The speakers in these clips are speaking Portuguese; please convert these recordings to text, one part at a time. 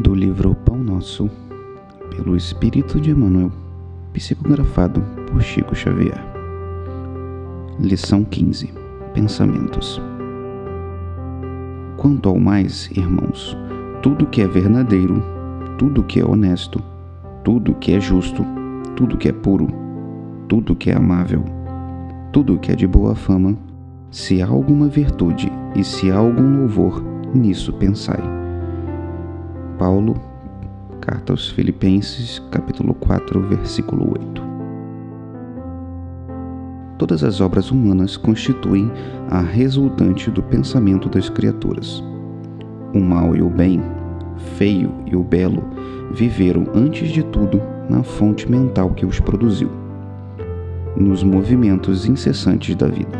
do livro Pão Nosso, pelo Espírito de Emmanuel, psicografado por Chico Xavier. Lição 15: Pensamentos. Quanto ao mais, irmãos, tudo que é verdadeiro, tudo que é honesto, tudo que é justo, tudo que é puro, tudo que é amável, tudo que é de boa fama, se há alguma virtude e se há algum louvor, nisso pensai. Paulo, carta aos Filipenses, capítulo 4, versículo 8. Todas as obras humanas constituem a resultante do pensamento das criaturas. O mal e o bem, feio e o belo, viveram antes de tudo na fonte mental que os produziu, nos movimentos incessantes da vida.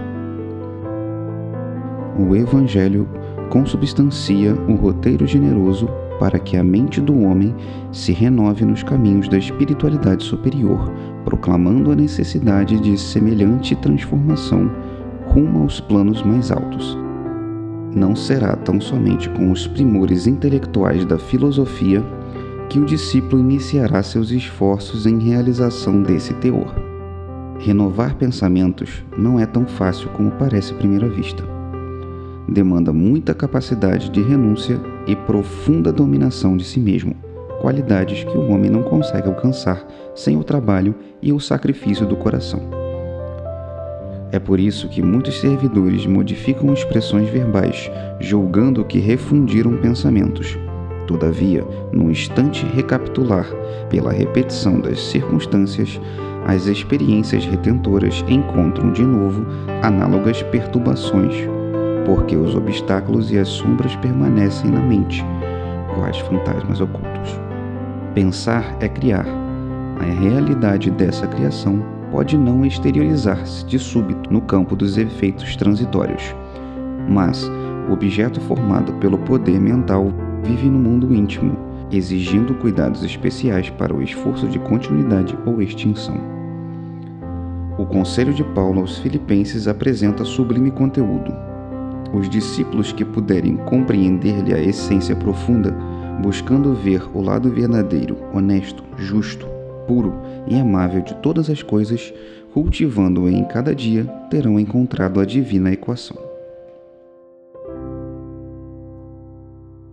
O Evangelho consubstancia o roteiro generoso para que a mente do homem se renove nos caminhos da espiritualidade superior, proclamando a necessidade de semelhante transformação rumo aos planos mais altos. Não será tão somente com os primores intelectuais da filosofia que o discípulo iniciará seus esforços em realização desse teor. Renovar pensamentos não é tão fácil como parece à primeira vista demanda muita capacidade de renúncia e profunda dominação de si mesmo, qualidades que o homem não consegue alcançar sem o trabalho e o sacrifício do coração. É por isso que muitos servidores modificam expressões verbais, julgando que refundiram pensamentos. Todavia, no instante recapitular, pela repetição das circunstâncias, as experiências retentoras encontram de novo análogas perturbações porque os obstáculos e as sombras permanecem na mente, quais fantasmas ocultos. Pensar é criar. A realidade dessa criação pode não exteriorizar-se de súbito no campo dos efeitos transitórios, mas o objeto formado pelo poder mental vive no mundo íntimo, exigindo cuidados especiais para o esforço de continuidade ou extinção. O Conselho de Paulo aos Filipenses apresenta sublime conteúdo, os discípulos que puderem compreender-lhe a essência profunda, buscando ver o lado verdadeiro, honesto, justo, puro e amável de todas as coisas, cultivando-o em cada dia, terão encontrado a divina equação.